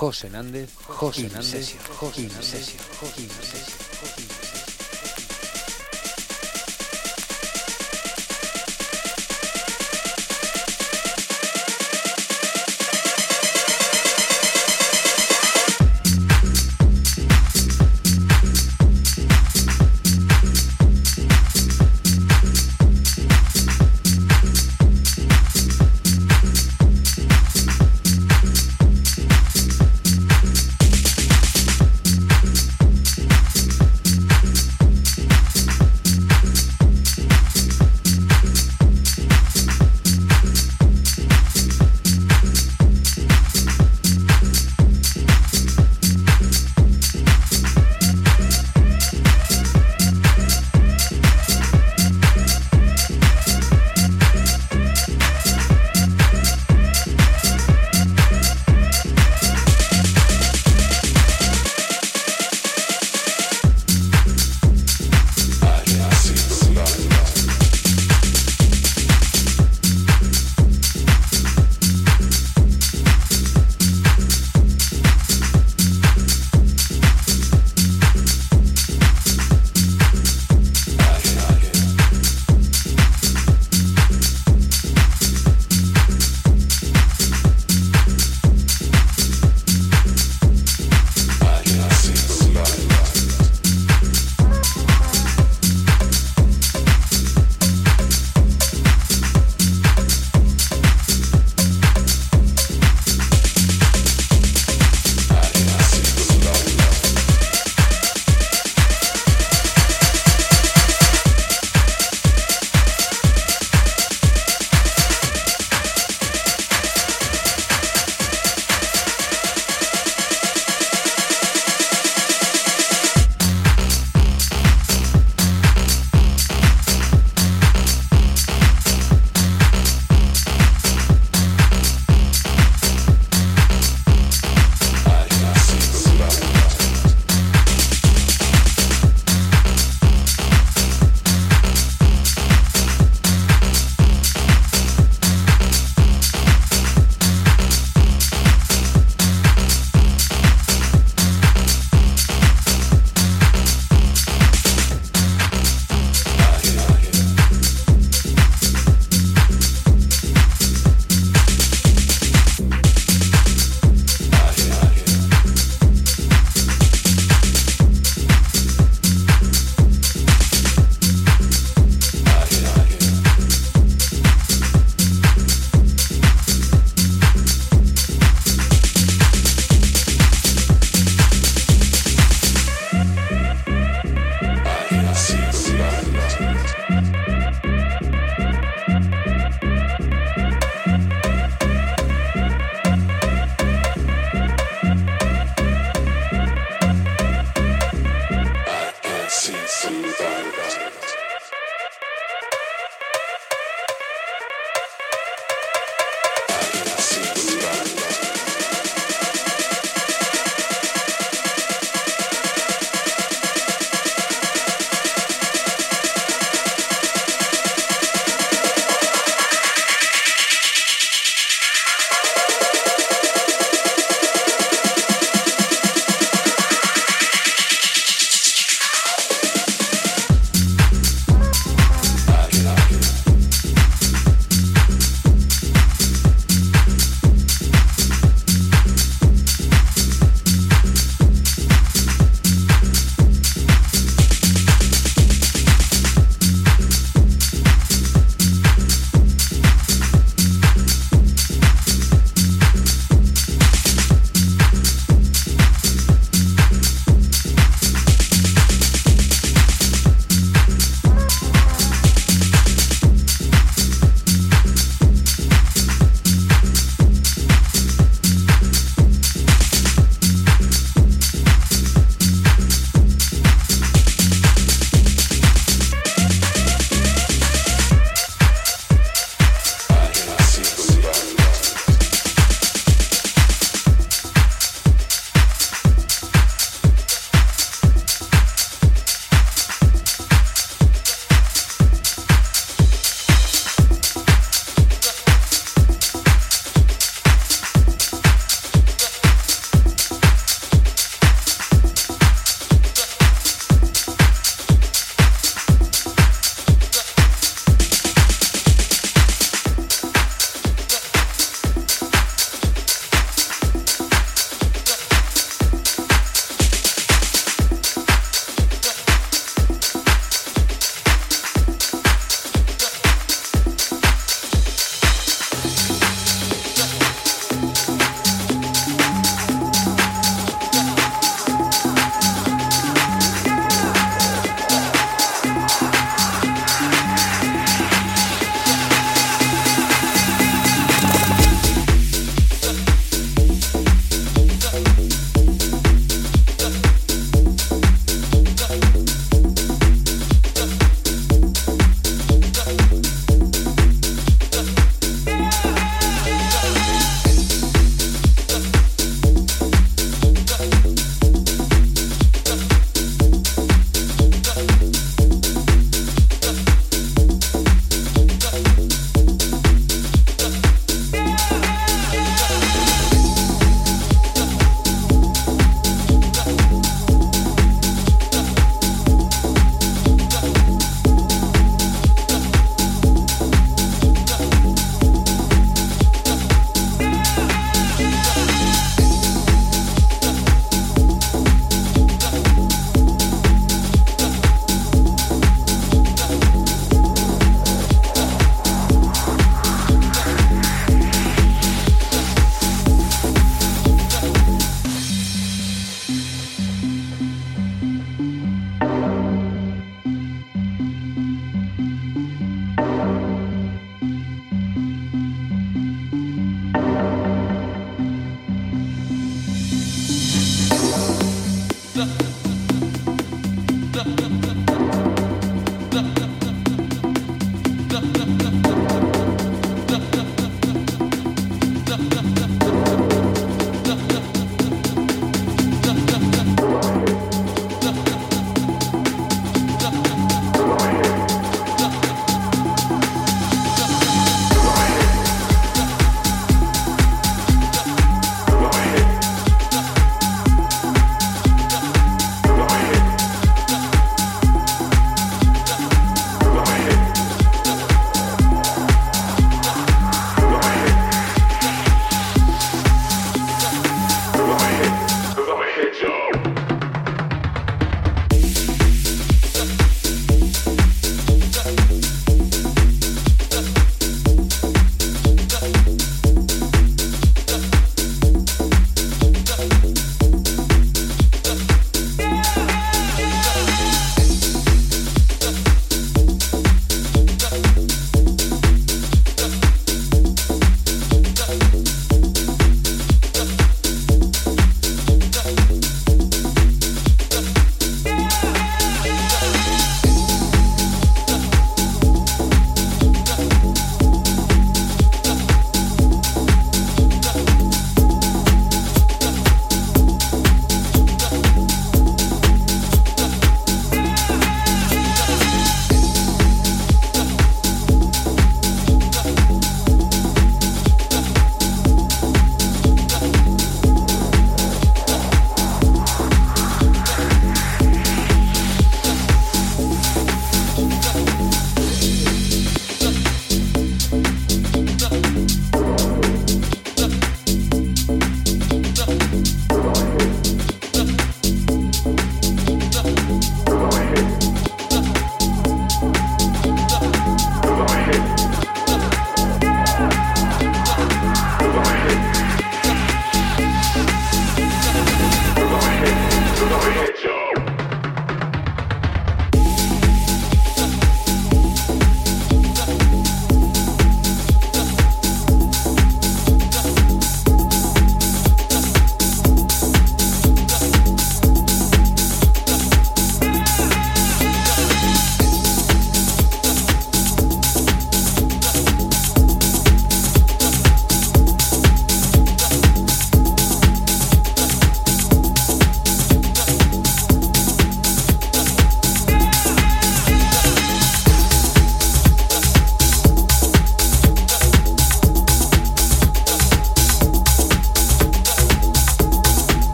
José Hernández, José Hernández, José Hernández, José Hernández.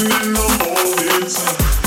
in the morning sun.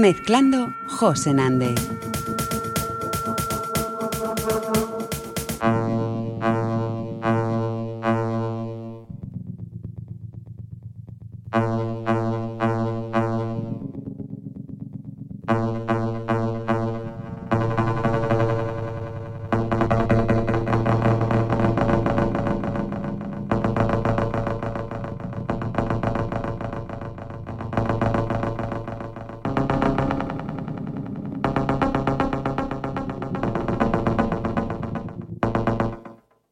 Mezclando José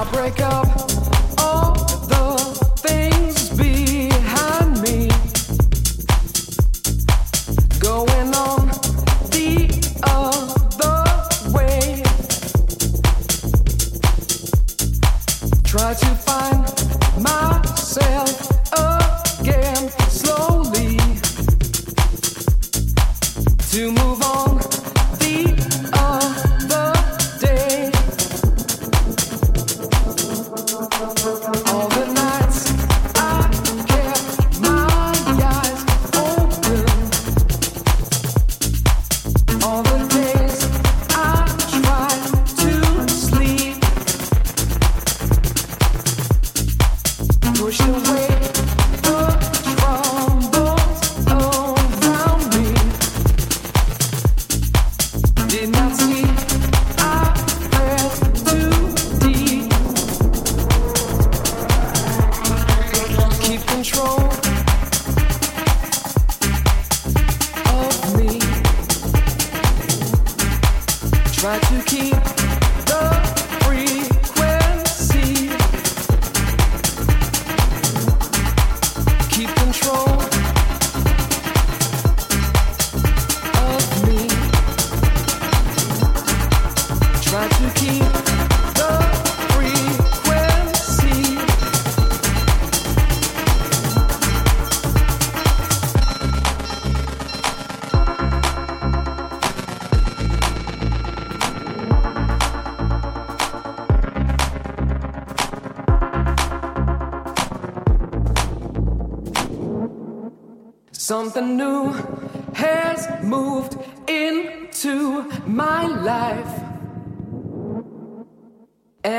I'll break up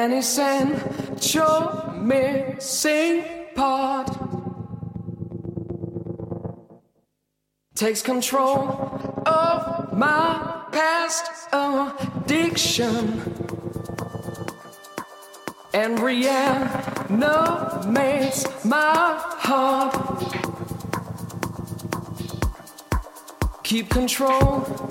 An essential missing part takes control of my past addiction and reanimates my heart. keep control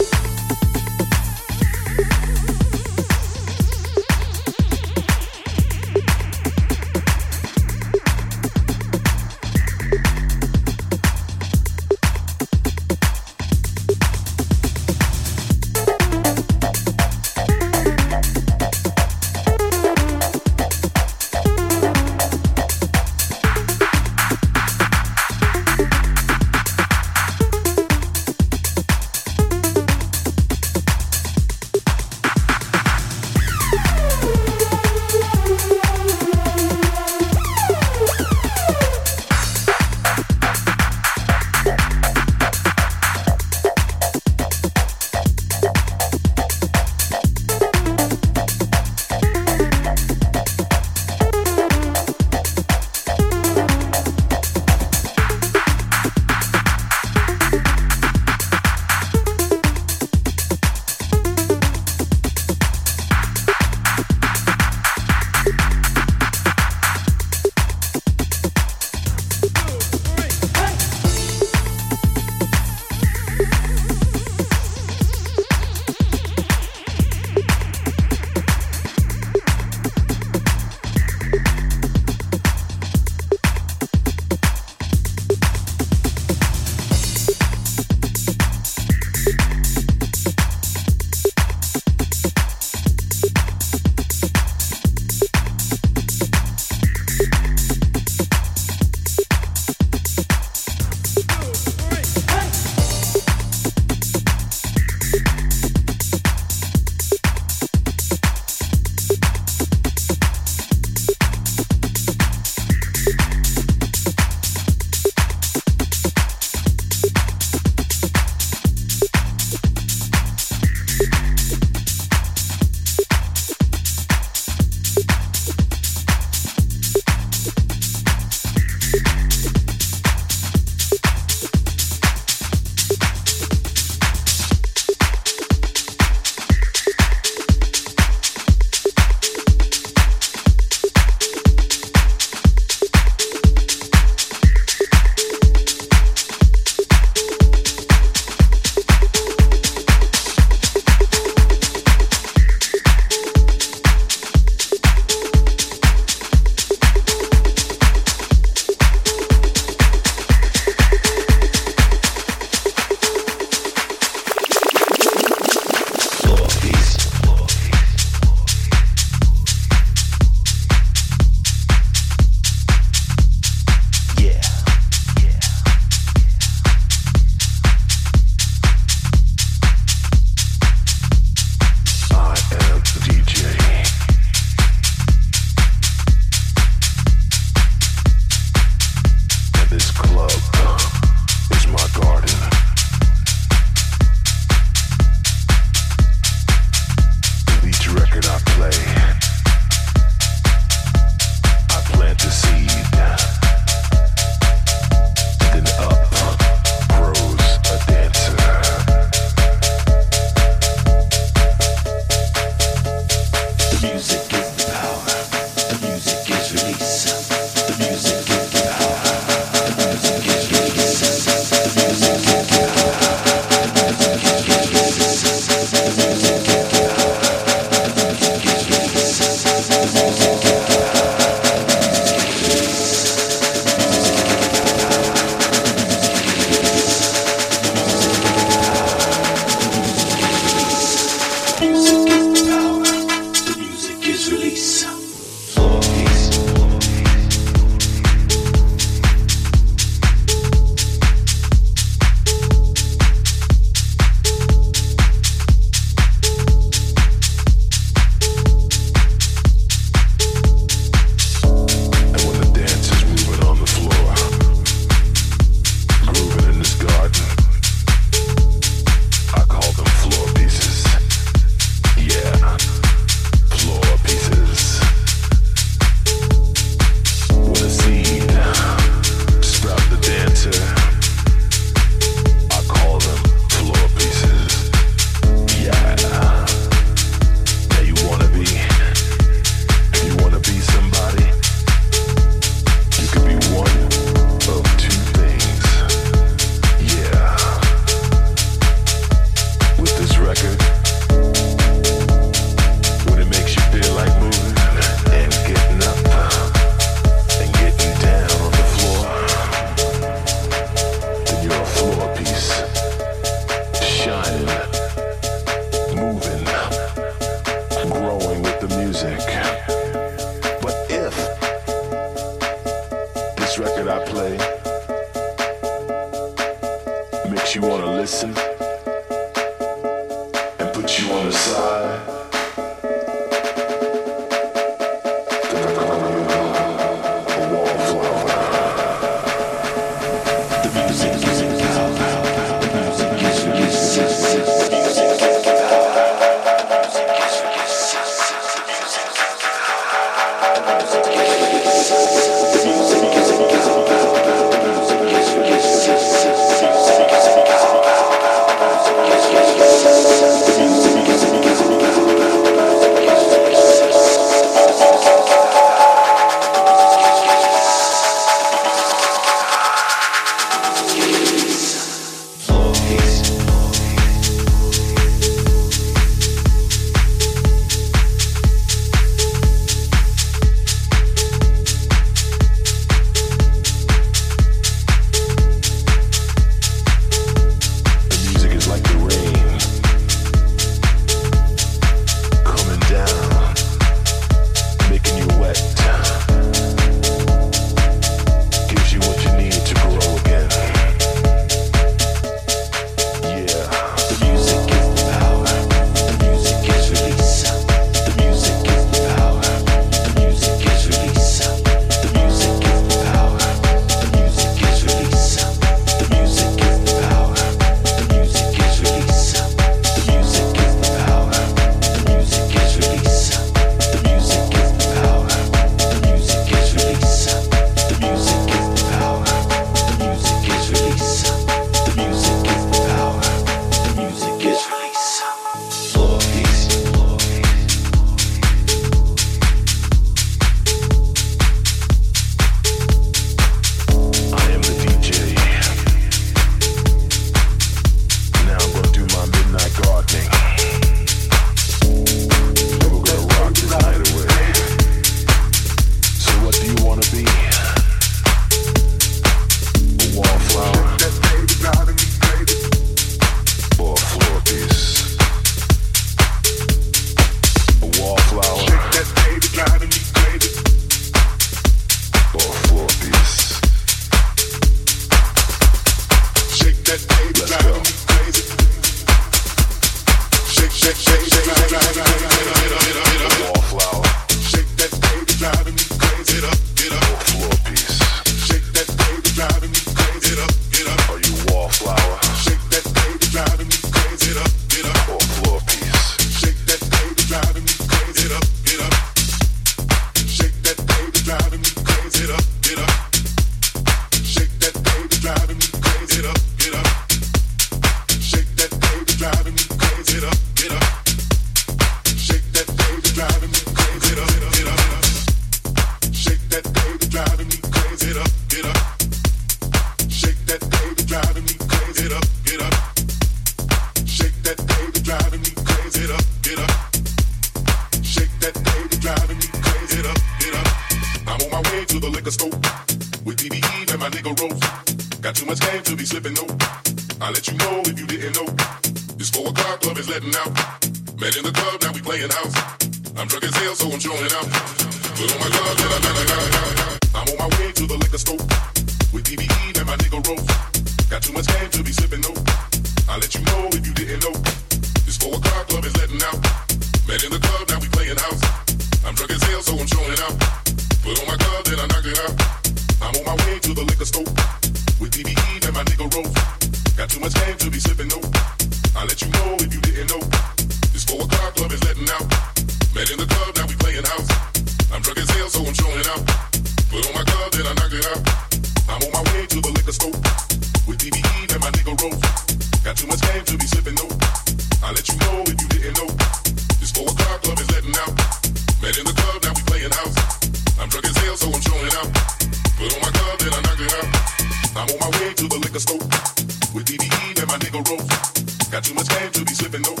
Got too much game to be slipping though.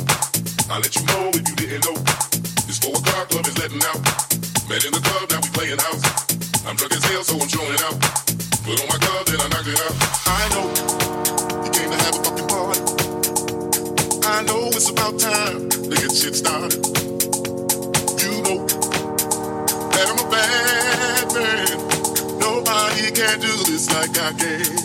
I'll let you know if you didn't know. This four o'clock club is letting out. Met in the club, now we playing house. I'm drunk as hell, so I'm showing out. Put on my glove, then I knock it out. I know you came to have a fucking party. I know it's about time to get shit started. You know that I'm a bad man. Nobody can do this like I can.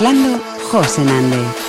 Mezclando José Nández.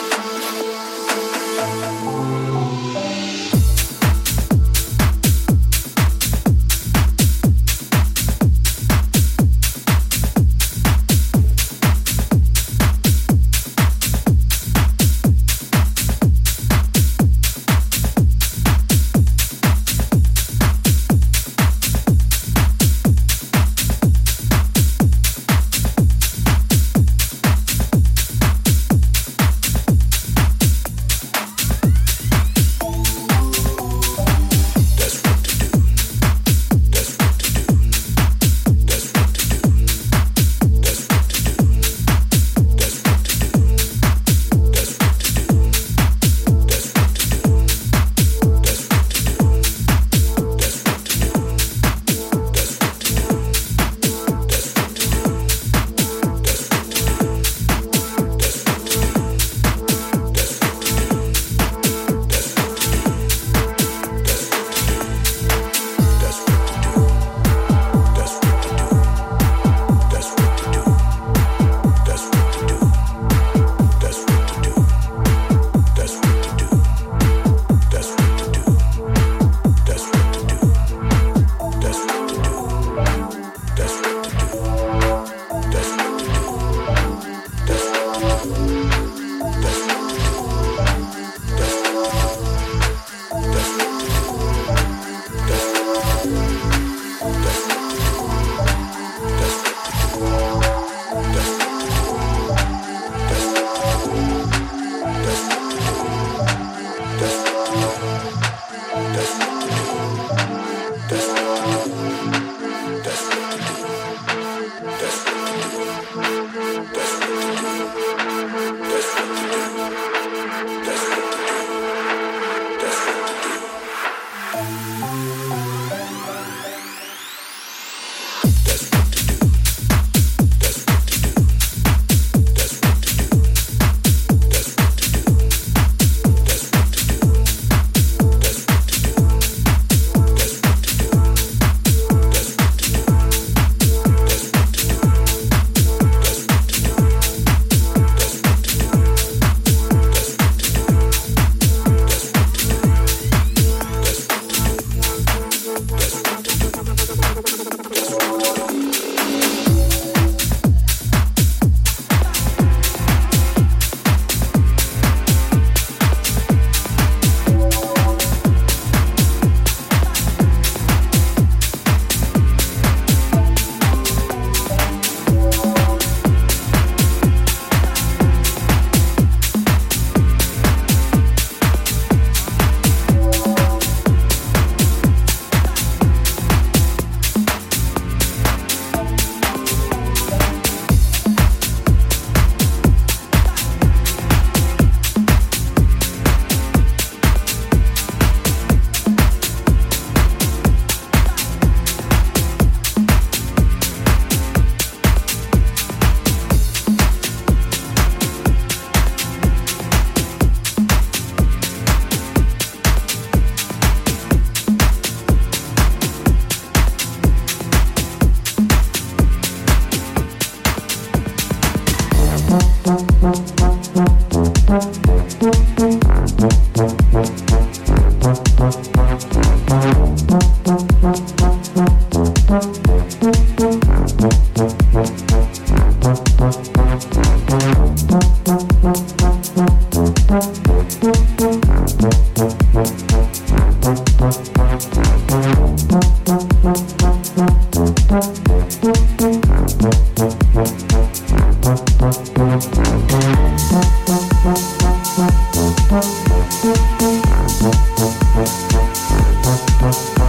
Thank you.